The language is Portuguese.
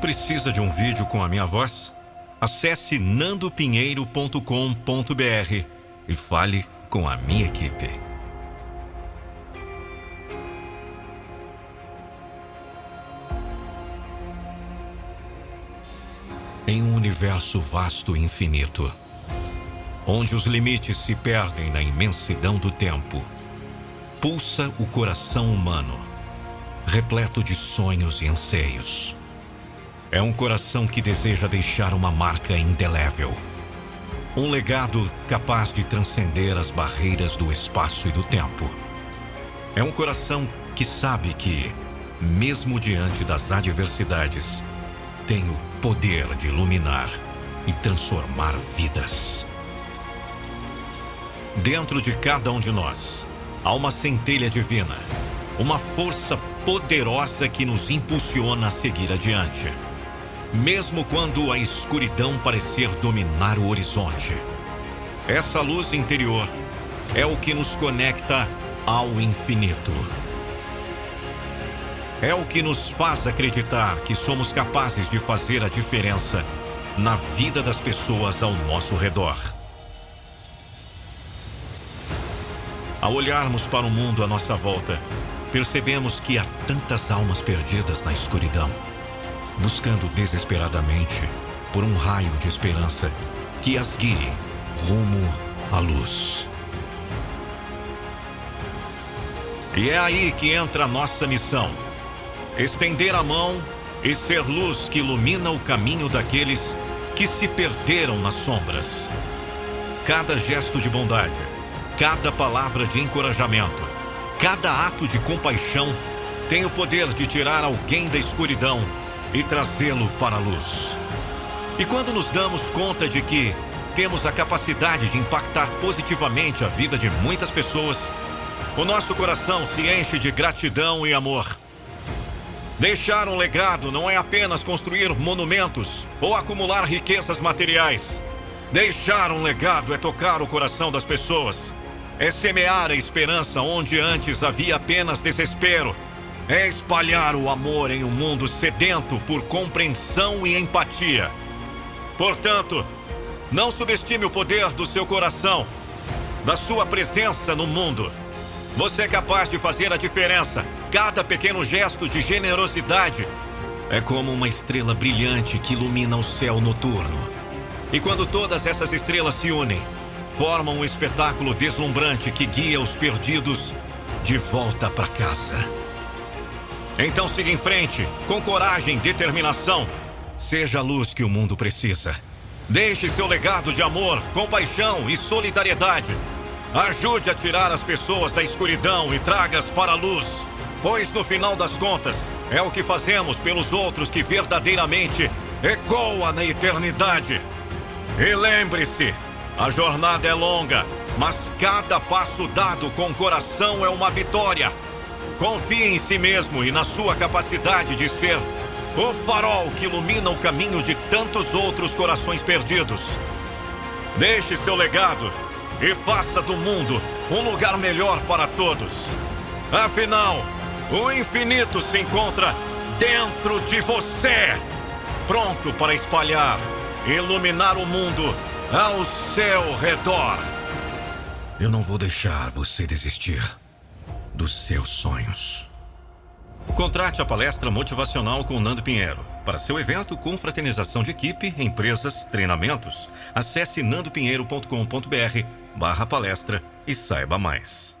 Precisa de um vídeo com a minha voz? Acesse nandopinheiro.com.br e fale com a minha equipe. Em um universo vasto e infinito, onde os limites se perdem na imensidão do tempo, pulsa o coração humano, repleto de sonhos e anseios. É um coração que deseja deixar uma marca indelével. Um legado capaz de transcender as barreiras do espaço e do tempo. É um coração que sabe que, mesmo diante das adversidades, tem o poder de iluminar e transformar vidas. Dentro de cada um de nós há uma centelha divina, uma força poderosa que nos impulsiona a seguir adiante, mesmo quando a escuridão parecer dominar o horizonte. Essa luz interior é o que nos conecta ao infinito. É o que nos faz acreditar que somos capazes de fazer a diferença na vida das pessoas ao nosso redor. Ao olharmos para o mundo à nossa volta, percebemos que há tantas almas perdidas na escuridão, buscando desesperadamente por um raio de esperança que as guie rumo à luz. E é aí que entra a nossa missão: estender a mão e ser luz que ilumina o caminho daqueles que se perderam nas sombras. Cada gesto de bondade, Cada palavra de encorajamento, cada ato de compaixão tem o poder de tirar alguém da escuridão e trazê-lo para a luz. E quando nos damos conta de que temos a capacidade de impactar positivamente a vida de muitas pessoas, o nosso coração se enche de gratidão e amor. Deixar um legado não é apenas construir monumentos ou acumular riquezas materiais. Deixar um legado é tocar o coração das pessoas é semear a esperança onde antes havia apenas desespero. É espalhar o amor em um mundo sedento por compreensão e empatia. Portanto, não subestime o poder do seu coração, da sua presença no mundo. Você é capaz de fazer a diferença. Cada pequeno gesto de generosidade é como uma estrela brilhante que ilumina o céu noturno. E quando todas essas estrelas se unem, formam um espetáculo deslumbrante que guia os perdidos de volta para casa. Então siga em frente, com coragem determinação. Seja a luz que o mundo precisa. Deixe seu legado de amor, compaixão e solidariedade. Ajude a tirar as pessoas da escuridão e traga-as para a luz. Pois no final das contas, é o que fazemos pelos outros que verdadeiramente ecoa na eternidade. E lembre-se, a jornada é longa, mas cada passo dado com coração é uma vitória. Confie em si mesmo e na sua capacidade de ser o farol que ilumina o caminho de tantos outros corações perdidos. Deixe seu legado e faça do mundo um lugar melhor para todos. Afinal, o infinito se encontra dentro de você, pronto para espalhar, iluminar o mundo ao seu redor. Eu não vou deixar você desistir dos seus sonhos. Contrate a palestra motivacional com Nando Pinheiro. Para seu evento com fraternização de equipe, empresas, treinamentos, acesse nandopinheiro.com.br barra palestra e saiba mais.